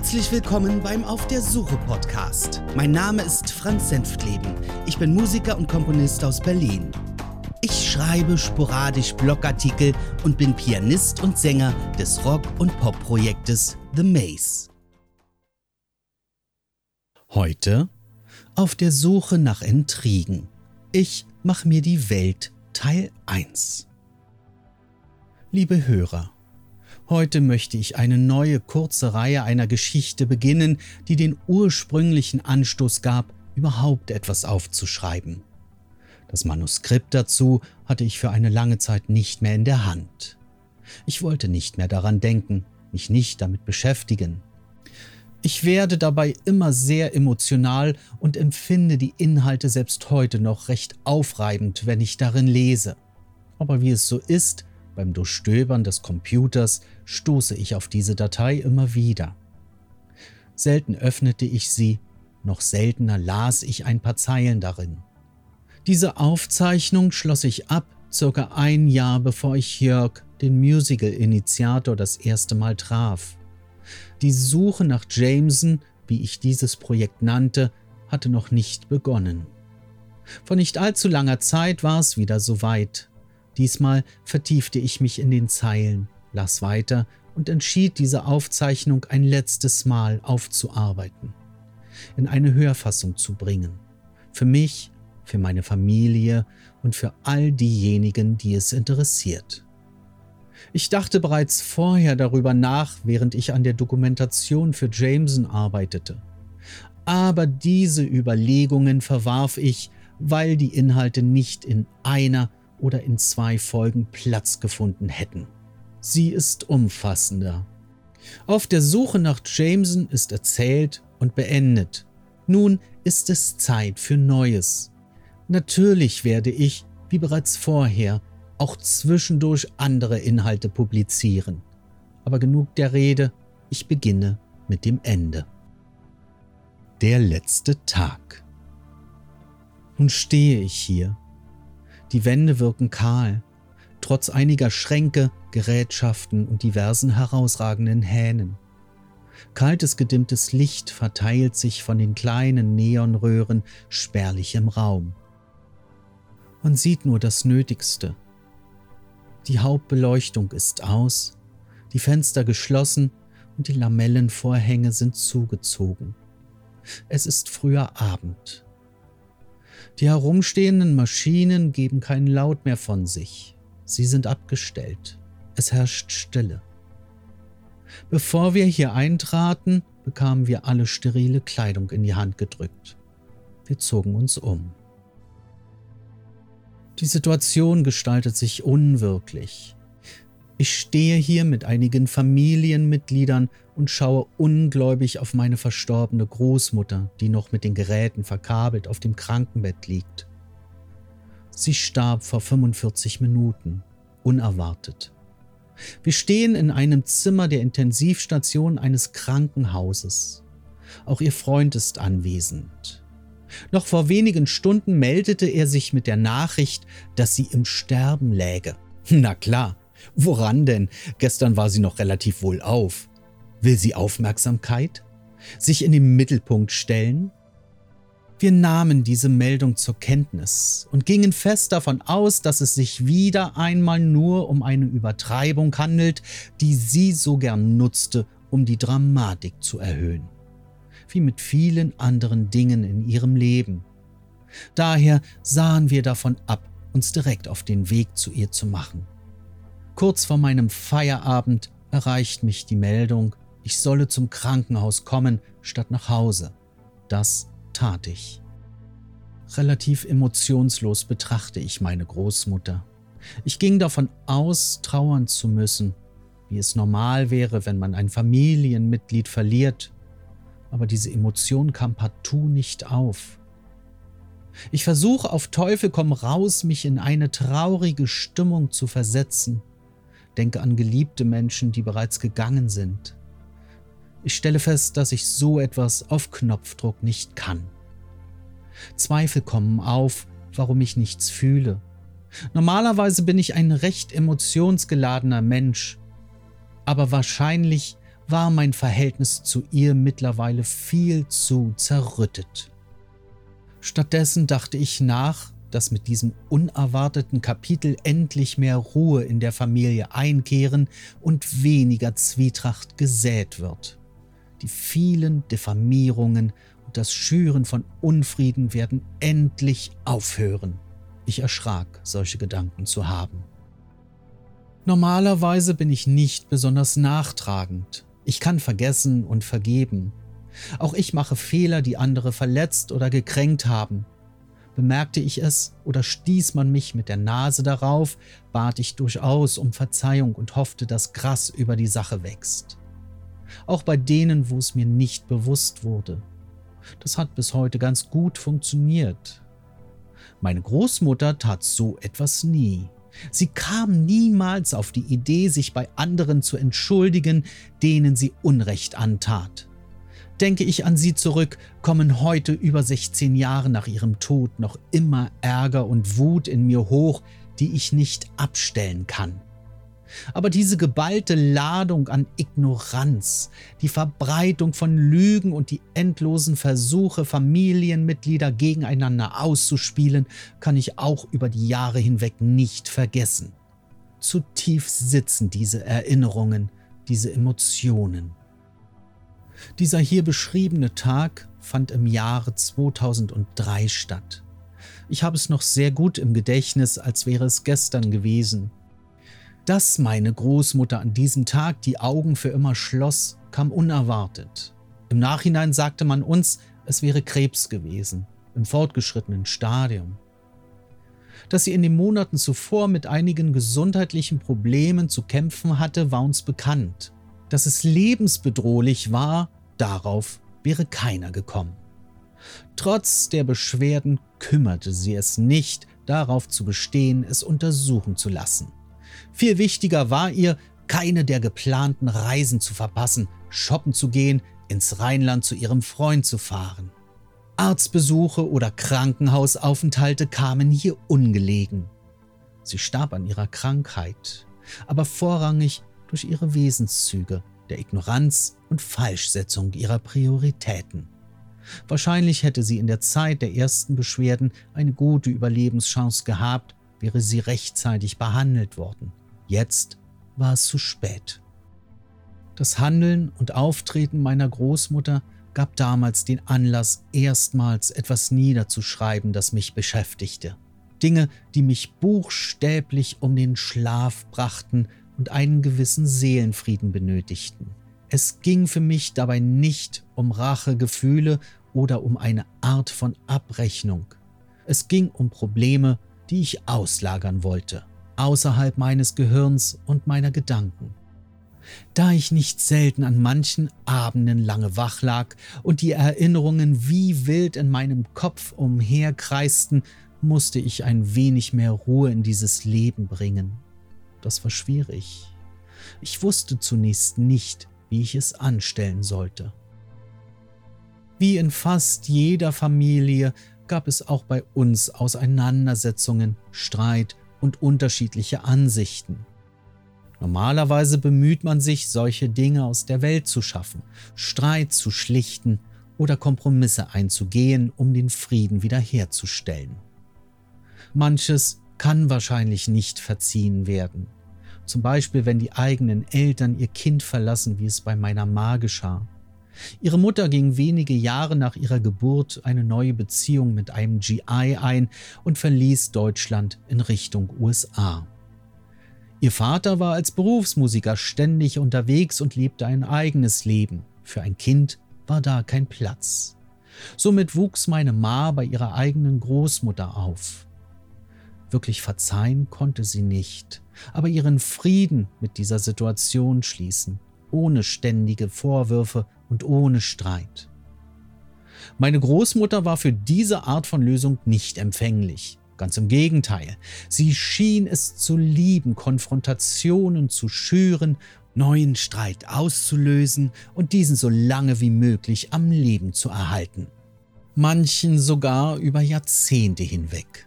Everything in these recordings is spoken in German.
Herzlich willkommen beim Auf der Suche Podcast. Mein Name ist Franz Senftleben. Ich bin Musiker und Komponist aus Berlin. Ich schreibe sporadisch Blogartikel und bin Pianist und Sänger des Rock- und Pop-Projektes The Maze. Heute auf der Suche nach Intrigen. Ich mach mir die Welt Teil 1. Liebe Hörer, Heute möchte ich eine neue kurze Reihe einer Geschichte beginnen, die den ursprünglichen Anstoß gab, überhaupt etwas aufzuschreiben. Das Manuskript dazu hatte ich für eine lange Zeit nicht mehr in der Hand. Ich wollte nicht mehr daran denken, mich nicht damit beschäftigen. Ich werde dabei immer sehr emotional und empfinde die Inhalte selbst heute noch recht aufreibend, wenn ich darin lese. Aber wie es so ist, beim Durchstöbern des Computers stoße ich auf diese Datei immer wieder. Selten öffnete ich sie, noch seltener las ich ein paar Zeilen darin. Diese Aufzeichnung schloss ich ab, circa ein Jahr bevor ich Jörg, den Musical-Initiator, das erste Mal traf. Die Suche nach Jameson, wie ich dieses Projekt nannte, hatte noch nicht begonnen. Vor nicht allzu langer Zeit war es wieder soweit. Diesmal vertiefte ich mich in den Zeilen, las weiter und entschied, diese Aufzeichnung ein letztes Mal aufzuarbeiten, in eine Hörfassung zu bringen. Für mich, für meine Familie und für all diejenigen, die es interessiert. Ich dachte bereits vorher darüber nach, während ich an der Dokumentation für Jameson arbeitete. Aber diese Überlegungen verwarf ich, weil die Inhalte nicht in einer oder in zwei Folgen Platz gefunden hätten. Sie ist umfassender. Auf der Suche nach Jameson ist erzählt und beendet. Nun ist es Zeit für Neues. Natürlich werde ich, wie bereits vorher, auch zwischendurch andere Inhalte publizieren. Aber genug der Rede, ich beginne mit dem Ende. Der letzte Tag. Nun stehe ich hier die Wände wirken kahl, trotz einiger Schränke, Gerätschaften und diversen herausragenden Hähnen. Kaltes, gedimmtes Licht verteilt sich von den kleinen Neonröhren spärlich im Raum. Man sieht nur das Nötigste. Die Hauptbeleuchtung ist aus, die Fenster geschlossen und die Lamellenvorhänge sind zugezogen. Es ist früher Abend. Die herumstehenden Maschinen geben keinen Laut mehr von sich. Sie sind abgestellt. Es herrscht Stille. Bevor wir hier eintraten, bekamen wir alle sterile Kleidung in die Hand gedrückt. Wir zogen uns um. Die Situation gestaltet sich unwirklich. Ich stehe hier mit einigen Familienmitgliedern und schaue ungläubig auf meine verstorbene Großmutter, die noch mit den Geräten verkabelt auf dem Krankenbett liegt. Sie starb vor 45 Minuten, unerwartet. Wir stehen in einem Zimmer der Intensivstation eines Krankenhauses. Auch ihr Freund ist anwesend. Noch vor wenigen Stunden meldete er sich mit der Nachricht, dass sie im Sterben läge. Na klar, Woran denn? Gestern war sie noch relativ wohl auf. Will sie Aufmerksamkeit? Sich in den Mittelpunkt stellen? Wir nahmen diese Meldung zur Kenntnis und gingen fest davon aus, dass es sich wieder einmal nur um eine Übertreibung handelt, die sie so gern nutzte, um die Dramatik zu erhöhen. Wie mit vielen anderen Dingen in ihrem Leben. Daher sahen wir davon ab, uns direkt auf den Weg zu ihr zu machen. Kurz vor meinem Feierabend erreicht mich die Meldung, ich solle zum Krankenhaus kommen, statt nach Hause. Das tat ich. Relativ emotionslos betrachte ich meine Großmutter. Ich ging davon aus, trauern zu müssen, wie es normal wäre, wenn man ein Familienmitglied verliert. Aber diese Emotion kam partout nicht auf. Ich versuche auf Teufel komm raus, mich in eine traurige Stimmung zu versetzen denke an geliebte Menschen, die bereits gegangen sind. Ich stelle fest, dass ich so etwas auf Knopfdruck nicht kann. Zweifel kommen auf, warum ich nichts fühle. Normalerweise bin ich ein recht emotionsgeladener Mensch, aber wahrscheinlich war mein Verhältnis zu ihr mittlerweile viel zu zerrüttet. Stattdessen dachte ich nach, dass mit diesem unerwarteten Kapitel endlich mehr Ruhe in der Familie einkehren und weniger Zwietracht gesät wird. Die vielen Diffamierungen und das Schüren von Unfrieden werden endlich aufhören. Ich erschrak, solche Gedanken zu haben. Normalerweise bin ich nicht besonders nachtragend. Ich kann vergessen und vergeben. Auch ich mache Fehler, die andere verletzt oder gekränkt haben. Bemerkte ich es oder stieß man mich mit der Nase darauf, bat ich durchaus um Verzeihung und hoffte, dass Gras über die Sache wächst. Auch bei denen, wo es mir nicht bewusst wurde. Das hat bis heute ganz gut funktioniert. Meine Großmutter tat so etwas nie. Sie kam niemals auf die Idee, sich bei anderen zu entschuldigen, denen sie Unrecht antat. Denke ich an sie zurück, kommen heute über 16 Jahre nach ihrem Tod noch immer Ärger und Wut in mir hoch, die ich nicht abstellen kann. Aber diese geballte Ladung an Ignoranz, die Verbreitung von Lügen und die endlosen Versuche, Familienmitglieder gegeneinander auszuspielen, kann ich auch über die Jahre hinweg nicht vergessen. Zu tief sitzen diese Erinnerungen, diese Emotionen. Dieser hier beschriebene Tag fand im Jahre 2003 statt. Ich habe es noch sehr gut im Gedächtnis, als wäre es gestern gewesen. Dass meine Großmutter an diesem Tag die Augen für immer schloss, kam unerwartet. Im Nachhinein sagte man uns, es wäre Krebs gewesen, im fortgeschrittenen Stadium. Dass sie in den Monaten zuvor mit einigen gesundheitlichen Problemen zu kämpfen hatte, war uns bekannt. Dass es lebensbedrohlich war, darauf wäre keiner gekommen. Trotz der Beschwerden kümmerte sie es nicht, darauf zu bestehen, es untersuchen zu lassen. Viel wichtiger war ihr, keine der geplanten Reisen zu verpassen, shoppen zu gehen, ins Rheinland zu ihrem Freund zu fahren. Arztbesuche oder Krankenhausaufenthalte kamen hier ungelegen. Sie starb an ihrer Krankheit, aber vorrangig durch ihre Wesenszüge, der Ignoranz und Falschsetzung ihrer Prioritäten. Wahrscheinlich hätte sie in der Zeit der ersten Beschwerden eine gute Überlebenschance gehabt, wäre sie rechtzeitig behandelt worden. Jetzt war es zu spät. Das Handeln und Auftreten meiner Großmutter gab damals den Anlass, erstmals etwas niederzuschreiben, das mich beschäftigte. Dinge, die mich buchstäblich um den Schlaf brachten und einen gewissen Seelenfrieden benötigten. Es ging für mich dabei nicht um Rachegefühle oder um eine Art von Abrechnung. Es ging um Probleme, die ich auslagern wollte außerhalb meines Gehirns und meiner Gedanken. Da ich nicht selten an manchen Abenden lange wach lag und die Erinnerungen wie wild in meinem Kopf umherkreisten, musste ich ein wenig mehr Ruhe in dieses Leben bringen. Das war schwierig. Ich wusste zunächst nicht, wie ich es anstellen sollte. Wie in fast jeder Familie gab es auch bei uns Auseinandersetzungen, Streit und unterschiedliche Ansichten. Normalerweise bemüht man sich, solche Dinge aus der Welt zu schaffen, Streit zu schlichten oder Kompromisse einzugehen, um den Frieden wiederherzustellen. Manches kann wahrscheinlich nicht verziehen werden. Zum Beispiel, wenn die eigenen Eltern ihr Kind verlassen, wie es bei meiner Ma geschah. Ihre Mutter ging wenige Jahre nach ihrer Geburt eine neue Beziehung mit einem GI ein und verließ Deutschland in Richtung USA. Ihr Vater war als Berufsmusiker ständig unterwegs und lebte ein eigenes Leben. Für ein Kind war da kein Platz. Somit wuchs meine Ma bei ihrer eigenen Großmutter auf. Wirklich verzeihen konnte sie nicht, aber ihren Frieden mit dieser Situation schließen, ohne ständige Vorwürfe und ohne Streit. Meine Großmutter war für diese Art von Lösung nicht empfänglich. Ganz im Gegenteil, sie schien es zu lieben, Konfrontationen zu schüren, neuen Streit auszulösen und diesen so lange wie möglich am Leben zu erhalten. Manchen sogar über Jahrzehnte hinweg.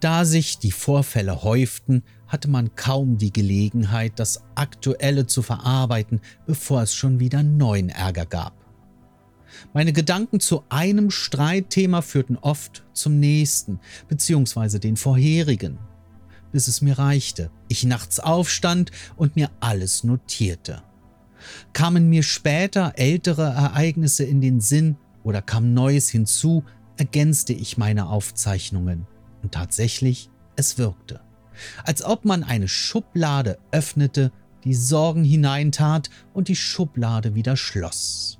Da sich die Vorfälle häuften, hatte man kaum die Gelegenheit, das Aktuelle zu verarbeiten, bevor es schon wieder neuen Ärger gab. Meine Gedanken zu einem Streitthema führten oft zum nächsten, beziehungsweise den vorherigen, bis es mir reichte, ich nachts aufstand und mir alles notierte. Kamen mir später ältere Ereignisse in den Sinn oder kam Neues hinzu, ergänzte ich meine Aufzeichnungen. Und tatsächlich, es wirkte. Als ob man eine Schublade öffnete, die Sorgen hineintat und die Schublade wieder schloss.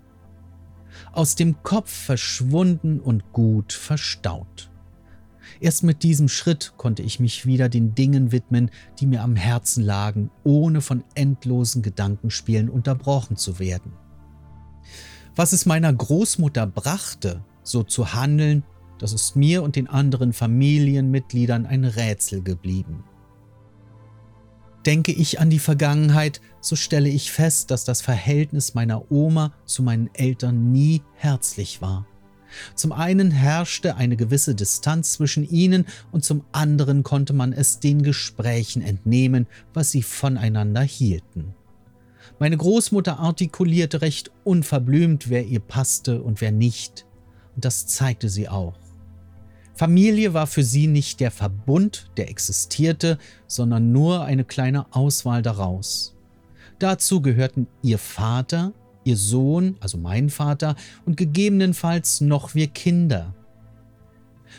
Aus dem Kopf verschwunden und gut verstaut. Erst mit diesem Schritt konnte ich mich wieder den Dingen widmen, die mir am Herzen lagen, ohne von endlosen Gedankenspielen unterbrochen zu werden. Was es meiner Großmutter brachte, so zu handeln, das ist mir und den anderen Familienmitgliedern ein Rätsel geblieben. Denke ich an die Vergangenheit, so stelle ich fest, dass das Verhältnis meiner Oma zu meinen Eltern nie herzlich war. Zum einen herrschte eine gewisse Distanz zwischen ihnen und zum anderen konnte man es den Gesprächen entnehmen, was sie voneinander hielten. Meine Großmutter artikulierte recht unverblümt, wer ihr passte und wer nicht, und das zeigte sie auch. Familie war für sie nicht der Verbund, der existierte, sondern nur eine kleine Auswahl daraus. Dazu gehörten ihr Vater, ihr Sohn, also mein Vater, und gegebenenfalls noch wir Kinder.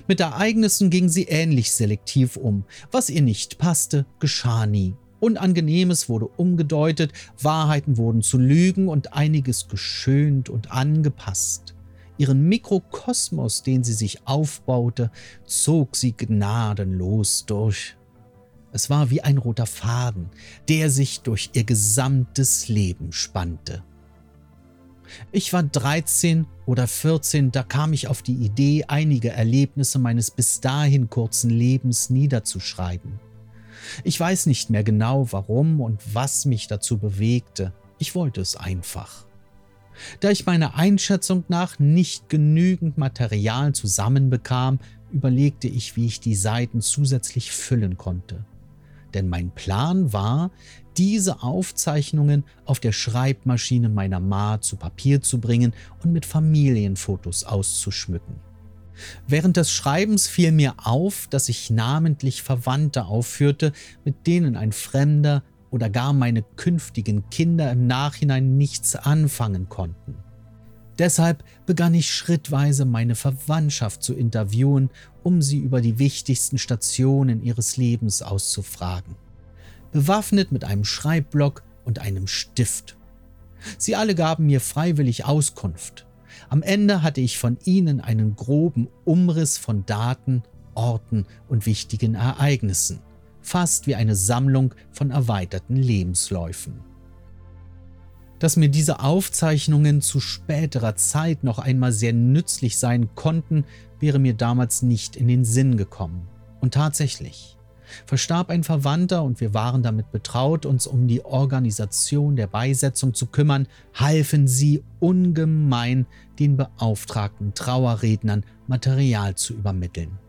Mit Ereignissen ging sie ähnlich selektiv um. Was ihr nicht passte, geschah nie. Unangenehmes wurde umgedeutet, Wahrheiten wurden zu Lügen und einiges geschönt und angepasst. Ihren Mikrokosmos, den sie sich aufbaute, zog sie gnadenlos durch. Es war wie ein roter Faden, der sich durch ihr gesamtes Leben spannte. Ich war 13 oder 14, da kam ich auf die Idee, einige Erlebnisse meines bis dahin kurzen Lebens niederzuschreiben. Ich weiß nicht mehr genau, warum und was mich dazu bewegte. Ich wollte es einfach. Da ich meiner Einschätzung nach nicht genügend Material zusammenbekam, überlegte ich, wie ich die Seiten zusätzlich füllen konnte. Denn mein Plan war, diese Aufzeichnungen auf der Schreibmaschine meiner Ma zu Papier zu bringen und mit Familienfotos auszuschmücken. Während des Schreibens fiel mir auf, dass ich namentlich Verwandte aufführte, mit denen ein Fremder oder gar meine künftigen Kinder im Nachhinein nichts anfangen konnten. Deshalb begann ich schrittweise meine Verwandtschaft zu interviewen, um sie über die wichtigsten Stationen ihres Lebens auszufragen bewaffnet mit einem Schreibblock und einem Stift. Sie alle gaben mir freiwillig Auskunft. Am Ende hatte ich von ihnen einen groben Umriss von Daten, Orten und wichtigen Ereignissen, fast wie eine Sammlung von erweiterten Lebensläufen. Dass mir diese Aufzeichnungen zu späterer Zeit noch einmal sehr nützlich sein konnten, wäre mir damals nicht in den Sinn gekommen. Und tatsächlich, verstarb ein Verwandter und wir waren damit betraut, uns um die Organisation der Beisetzung zu kümmern, halfen sie ungemein, den beauftragten Trauerrednern Material zu übermitteln.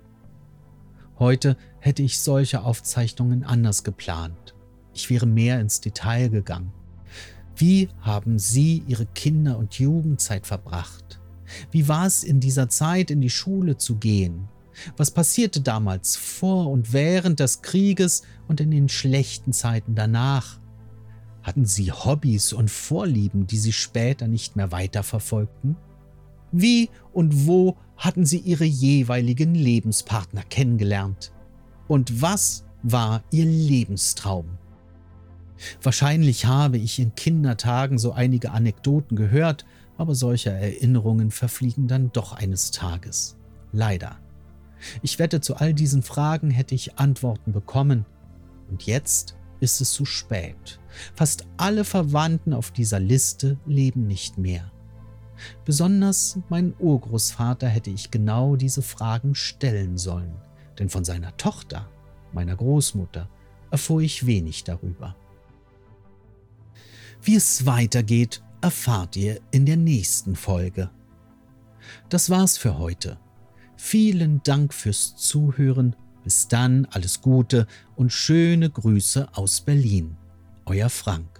Heute hätte ich solche Aufzeichnungen anders geplant. Ich wäre mehr ins Detail gegangen. Wie haben Sie Ihre Kinder- und Jugendzeit verbracht? Wie war es in dieser Zeit, in die Schule zu gehen? Was passierte damals vor und während des Krieges und in den schlechten Zeiten danach? Hatten sie Hobbys und Vorlieben, die sie später nicht mehr weiterverfolgten? Wie und wo hatten sie ihre jeweiligen Lebenspartner kennengelernt? Und was war ihr Lebenstraum? Wahrscheinlich habe ich in Kindertagen so einige Anekdoten gehört, aber solche Erinnerungen verfliegen dann doch eines Tages. Leider. Ich wette, zu all diesen Fragen hätte ich Antworten bekommen. Und jetzt ist es zu spät. Fast alle Verwandten auf dieser Liste leben nicht mehr. Besonders meinen Urgroßvater hätte ich genau diese Fragen stellen sollen, denn von seiner Tochter, meiner Großmutter, erfuhr ich wenig darüber. Wie es weitergeht, erfahrt ihr in der nächsten Folge. Das war's für heute. Vielen Dank fürs Zuhören. Bis dann, alles Gute und schöne Grüße aus Berlin. Euer Frank.